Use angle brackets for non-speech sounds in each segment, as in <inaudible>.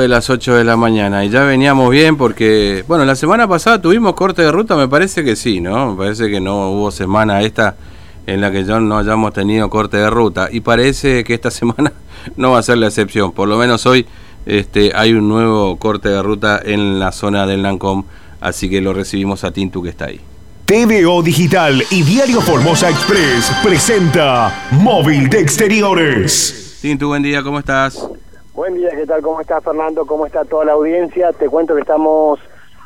de las 8 de la mañana y ya veníamos bien porque, bueno, la semana pasada tuvimos corte de ruta, me parece que sí, ¿no? Me parece que no hubo semana esta en la que yo no hayamos tenido corte de ruta y parece que esta <laughs> semana no va a ser la excepción, por lo menos hoy este, hay un nuevo corte de ruta en la zona del Nancom, así que lo recibimos a Tintu que está ahí. TVO Digital y Diario Formosa Express presenta Móvil de Exteriores. Tintu, buen día, ¿cómo estás? Buen día, ¿qué tal? ¿Cómo está Fernando? ¿Cómo está toda la audiencia? Te cuento que estamos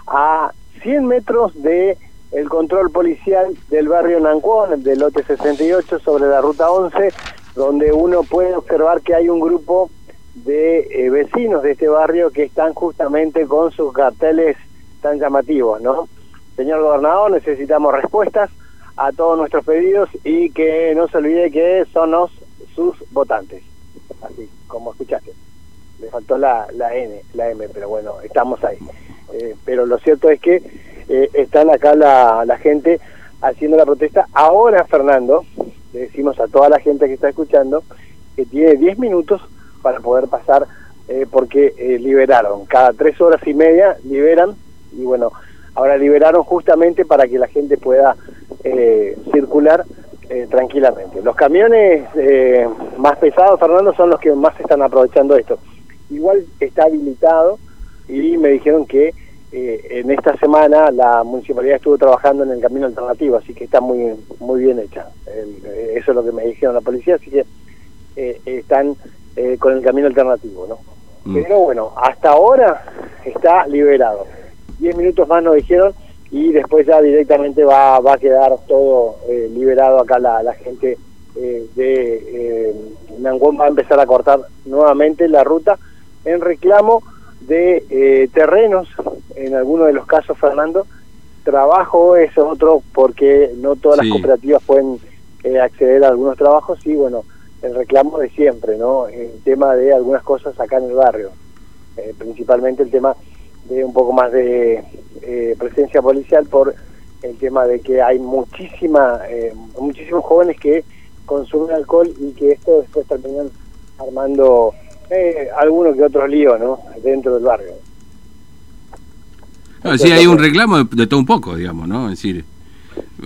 a 100 metros de el control policial del barrio Nancuón, del lote 68, sobre la ruta 11, donde uno puede observar que hay un grupo de eh, vecinos de este barrio que están justamente con sus carteles tan llamativos, ¿no? Señor gobernador, necesitamos respuestas a todos nuestros pedidos y que no se olvide que somos sus votantes. Así como escuchaste. Le faltó la, la N, la M, pero bueno, estamos ahí. Eh, pero lo cierto es que eh, están acá la, la gente haciendo la protesta. Ahora, Fernando, le decimos a toda la gente que está escuchando que tiene 10 minutos para poder pasar, eh, porque liberaron. Cada tres horas y media liberan y bueno, Ahora liberaron justamente para que la gente pueda eh, circular eh, tranquilamente. Los camiones eh, más pesados, Fernando, son los que más están aprovechando esto. Igual está habilitado y me dijeron que en esta semana la municipalidad estuvo trabajando en el camino alternativo, así que está muy muy bien hecha. eso es lo que me dijeron la policía, así que están con el camino alternativo, ¿no? Mm. Pero bueno, hasta ahora está liberado. 10 minutos más nos dijeron y después ya directamente va, va a quedar todo eh, liberado acá la, la gente eh, de eh, va a empezar a cortar nuevamente la ruta en reclamo de eh, terrenos, en algunos de los casos, Fernando, trabajo es otro porque no todas las cooperativas pueden acceder a algunos trabajos y bueno, el reclamo de siempre, ¿no? El tema de algunas cosas acá en el barrio, principalmente el tema de un poco más de eh, presencia policial por el tema de que hay muchísima eh, muchísimos jóvenes que consumen alcohol y que esto después terminan armando eh, algunos que otros líos ¿no? dentro del barrio. sí, hay un reclamo de, todo un poco, digamos, ¿no? Es decir,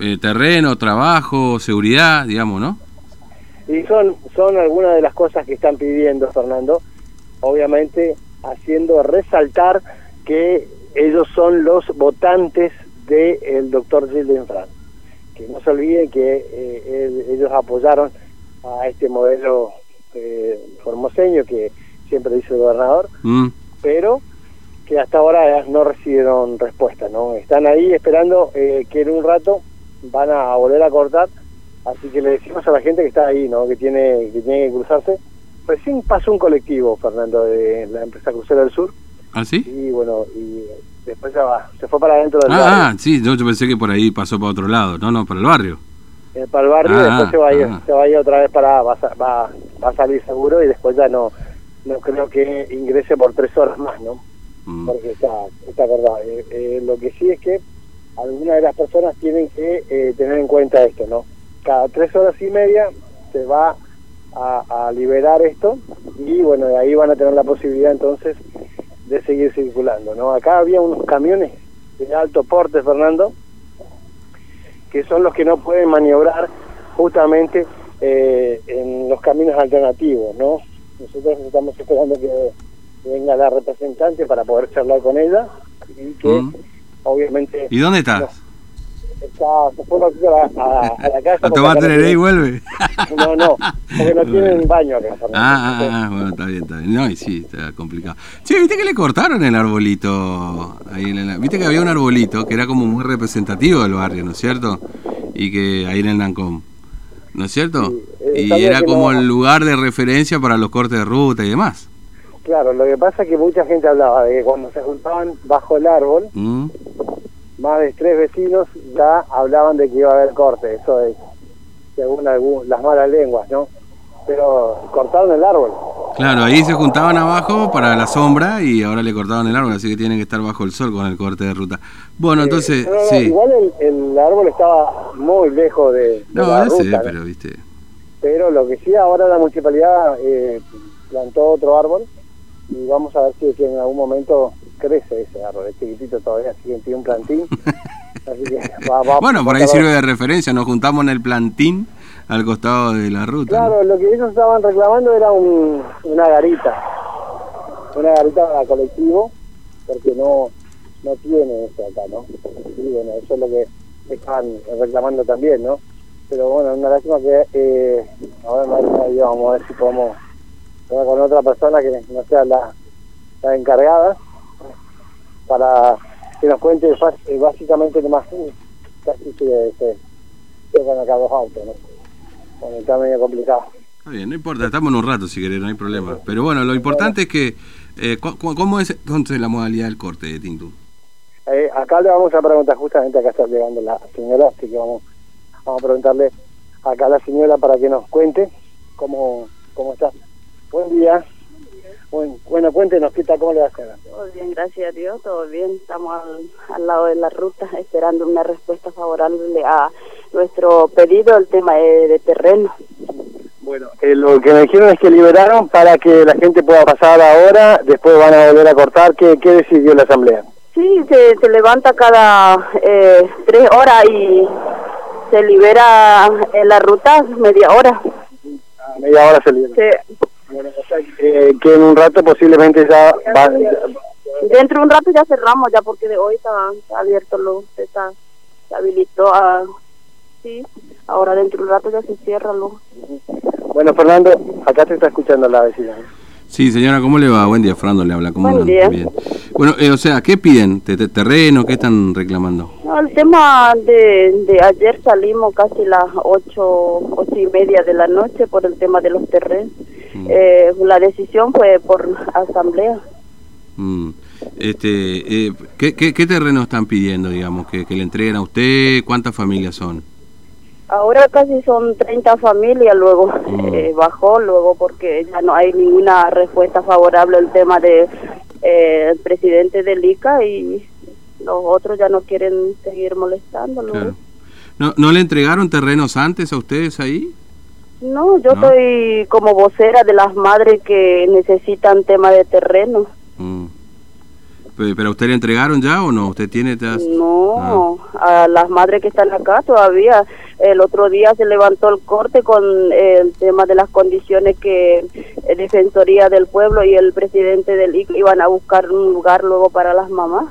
eh, terreno, trabajo, seguridad, digamos, ¿no? Y son, son algunas de las cosas que están pidiendo, Fernando, obviamente haciendo resaltar que ellos son los votantes del doctor Gilles Fran. Que no se olviden que eh, ellos apoyaron a este modelo eh, formoseño que siempre dice el gobernador, mm. pero que hasta ahora no recibieron respuesta, ¿no? Están ahí esperando eh, que en un rato van a volver a cortar, así que le decimos a la gente que está ahí, ¿no? Que tiene que tiene que cruzarse. Recién pasó un colectivo, Fernando, de la empresa Crucero del Sur, ¿Ah, sí? Y bueno, y después ya va, se fue para adentro del ah, barrio. Ah, sí, yo, pensé que por ahí pasó para otro lado, no, no, para el barrio. Eh, para el barrio, después ah, se va, a ir, ah. se va a ir otra vez para, va, va, va a salir seguro y después ya no, no creo que ingrese por tres horas más, ¿no? Mm. Porque está, está verdad. Eh, eh, lo que sí es que algunas de las personas tienen que eh, tener en cuenta esto, ¿no? Cada tres horas y media se va a, a liberar esto y bueno, de ahí van a tener la posibilidad entonces de seguir circulando. ¿no? Acá había unos camiones de alto porte, Fernando, que son los que no pueden maniobrar justamente eh, en los caminos alternativos. ¿no? Nosotros estamos esperando que venga la representante para poder charlar con ella y que mm. obviamente... ¿Y dónde estás? Está, se fue a, a, a la casa. ¿A <laughs> tomar tereré y vuelve? No, no, porque no <laughs> tienen baño acá. Ah, ah, ah, bueno, está bien, está bien. No, y sí, está complicado. Sí, viste que le cortaron el arbolito. Ahí en el, viste que había un arbolito que era como muy representativo del barrio, ¿no es cierto? Y que ahí en el Nancom. ¿No es cierto? Eh, y era como el lugar de referencia para los cortes de ruta y demás. Claro, lo que pasa es que mucha gente hablaba de que cuando se juntaban bajo el árbol, mm más de tres vecinos ya hablaban de que iba a haber corte, eso es según las malas lenguas, ¿no? Pero cortaron el árbol. Claro, ahí se juntaban abajo para la sombra y ahora le cortaron el árbol, así que tienen que estar bajo el sol con el corte de ruta. Bueno, entonces, sí. Igual el, árbol estaba muy lejos de, no, la ruta, pero viste. Pero lo que sí, ahora la municipalidad eh, plantó otro árbol y vamos a ver si que en algún momento crece ese árbol, es chiquitito todavía, así que tiene un plantín. <laughs> Así que va- va- Bueno, por ahí sirve de referencia, nos juntamos en el plantín al costado de la ruta. ¿no? Claro, lo que ellos estaban reclamando era un, una garita, una garita para colectivo, porque no no tiene eso acá, ¿no? Y bueno, eso es lo que estaban reclamando también, ¿no? Pero bueno, una lástima que eh, ahora no hay nadie, vamos a ver si podemos con otra persona que no sea la, la encargada para que nos cuente eh, básicamente nomás uh, casi se, se chocan acá dos autos, ¿no? Bueno, está medio complicado. Está bien, no importa, estamos en un rato si querés, no hay problema. Pero bueno, lo importante es que... eh, ¿Cómo es entonces la modalidad del corte de Tintu? Eh, acá le vamos a preguntar, justamente acá está llegando la señora, así que vamos, vamos a preguntarle acá a la señora para que nos cuente cómo, cómo está. Buen día. Buen, bueno, cuéntenos, ¿qué tal? ¿Cómo le va a hacer? Todo bien, gracias a Dios, todo bien. Estamos al, al lado de la ruta esperando una respuesta favorable a nuestro pedido, el tema de, de terreno. Bueno, eh, lo que me dijeron es que liberaron para que la gente pueda pasar ahora, después van a volver a cortar. ¿Qué, qué decidió la asamblea? Sí, se, se levanta cada eh, tres horas y se libera en la ruta media hora. A media hora se o sea, eh, que en un rato posiblemente ya va, dentro de un rato ya cerramos, ya porque de hoy está, abierto, lo, se, está, se habilitó a... Sí, ahora dentro de un rato ya se cierra lo. Bueno, Fernando, acá te está escuchando la vecina. Sí, señora, ¿cómo le va? Buen día, Fernando le habla. ¿Cómo Buen día. Bien. Bueno, eh, o sea, ¿qué piden? ¿Te- te- ¿Terreno? ¿Qué están reclamando? No, el tema de, de ayer salimos casi las ocho, ocho y media de la noche por el tema de los terrenos. Mm. Eh, la decisión fue por asamblea. Mm. Este, eh, ¿qué, qué, qué terreno están pidiendo, digamos, que, que le entreguen a usted? ¿Cuántas familias son? Ahora casi son 30 familias, luego Mm. eh, bajó, luego porque ya no hay ninguna respuesta favorable al tema de eh, el presidente del ICA y los otros ya no quieren seguir molestándolo. Claro. ¿No, ¿No le entregaron terrenos antes a ustedes ahí? No, yo ¿No? soy como vocera de las madres que necesitan tema de terreno. Mm. Pe- ¿Pero a usted le entregaron ya o no? ¿Usted tiene ya- No, a las madres que están acá todavía. El otro día se levantó el corte con el tema de las condiciones que Defensoría del Pueblo y el presidente del IC iban a buscar un lugar luego para las mamás.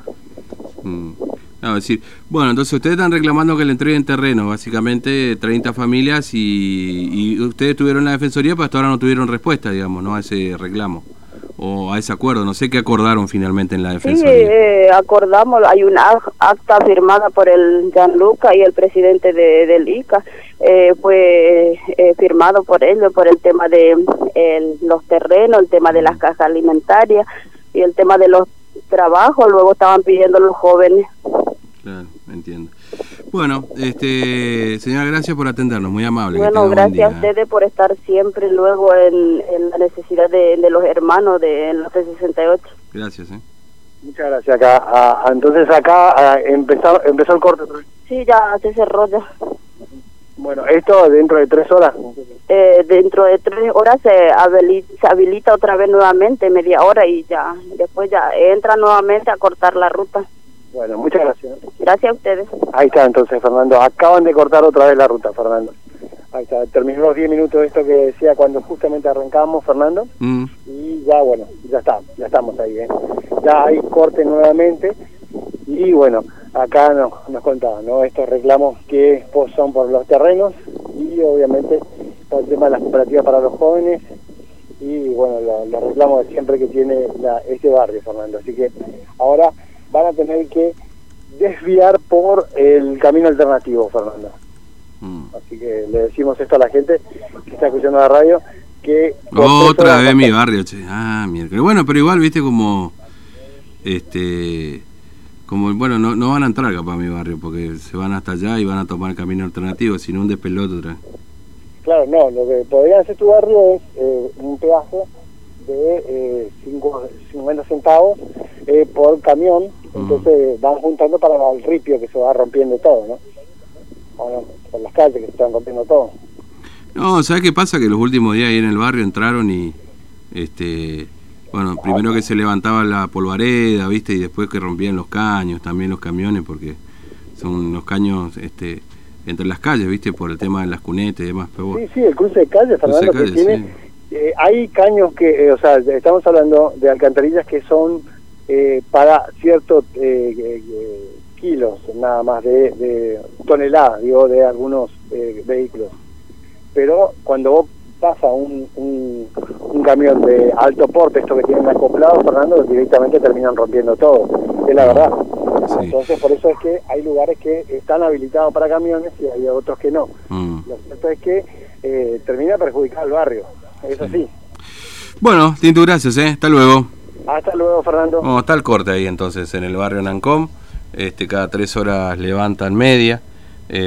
Mm. No, es decir, bueno, entonces ustedes están reclamando que le entreguen terreno, básicamente 30 familias y, y ustedes tuvieron la defensoría, pero hasta ahora no tuvieron respuesta, digamos, ¿no? A ese reclamo o a ese acuerdo. No sé qué acordaron finalmente en la Sí, defensoría. eh, acordamos, hay una ac- acta firmada por el Gianluca y el presidente de, del ICA, eh, fue eh, firmado por ellos por el tema de el- los terrenos, el tema de las cajas alimentarias y el tema de los trabajos, luego estaban pidiendo los jóvenes. Claro, entiendo. Bueno, este, señora, gracias por atendernos, muy amable. Bueno, buen gracias a ustedes por estar siempre luego en, en la necesidad de, de los hermanos de los 68. Gracias, ¿eh? Muchas gracias. Acá, ah, entonces acá ah, empezó, empezó el corte. Sí, ya se cerró ya. Bueno, esto dentro de tres horas. eh, dentro de tres horas se habilita, se habilita otra vez nuevamente, media hora y ya, después ya entra nuevamente a cortar la ruta. Bueno, muchas gracias. Gracias a ustedes. Ahí está entonces, Fernando. Acaban de cortar otra vez la ruta, Fernando. Ahí está. Terminó los 10 minutos de esto que decía cuando justamente arrancamos, Fernando. Mm, Y ya, bueno, ya está, ya estamos ahí. ¿eh? Ya hay corte nuevamente. Y bueno, acá nos, nos contaban, ¿no? Estos reclamos que son por los terrenos y obviamente por el tema de las cooperativas para los jóvenes y bueno, lo- los reclamos de siempre que tiene la, este barrio, Fernando. Así que ahora van a tener que desviar por el camino alternativo, Fernando. mm. Así que le decimos esto a la gente que está escuchando la radio, que... Otra vez mi barrio, che. Ah, miércoles. Bueno, pero igual, viste, como. Este. Como, bueno, no, no van a entrar capaz a mi barrio porque se van hasta allá y van a tomar el camino alternativo, sino un despelote otra vez. Claro, no, lo que podría hacer tu barrio es eh, un pedazo de eh, cinco- 50 centavos eh, por camión, entonces van juntando para el ripio que se va rompiendo todo, ¿no? O no, por las calles que se están rompiendo todo. No, ¿sabes qué pasa? Que los últimos días ahí en el barrio entraron y. Este. bueno, primero que se levantaba la polvareda, ¿viste? Y después que rompían los caños, también los camiones, porque son los caños este, entre las calles, ¿viste? Por el tema de las cunetas y demás. Pero Sí, sí, el cruce de calle, Fernando, que tiene... sí. eh, hay caños que, eh, o sea, estamos hablando de alcantarillas que son eh, para ciertos eh, eh, kilos, nada más, de, de toneladas, digo, de algunos eh, vehículos. Pero cuando vos pasa un, un, un camión de alto porte, esto que tienen acoplado, Fernando, directamente terminan rompiendo todo. Es la verdad. Sí. Entonces, por eso es que hay lugares que están habilitados para camiones y hay otros que no. Mm. Lo cierto es que eh, termina perjudicar al barrio. Es así. Bueno, Tintu, gracias, ¿eh? Hasta luego. Hasta luego, Fernando. Vamos, está el corte ahí entonces, en el barrio Nancom. Este, cada tres horas levantan media.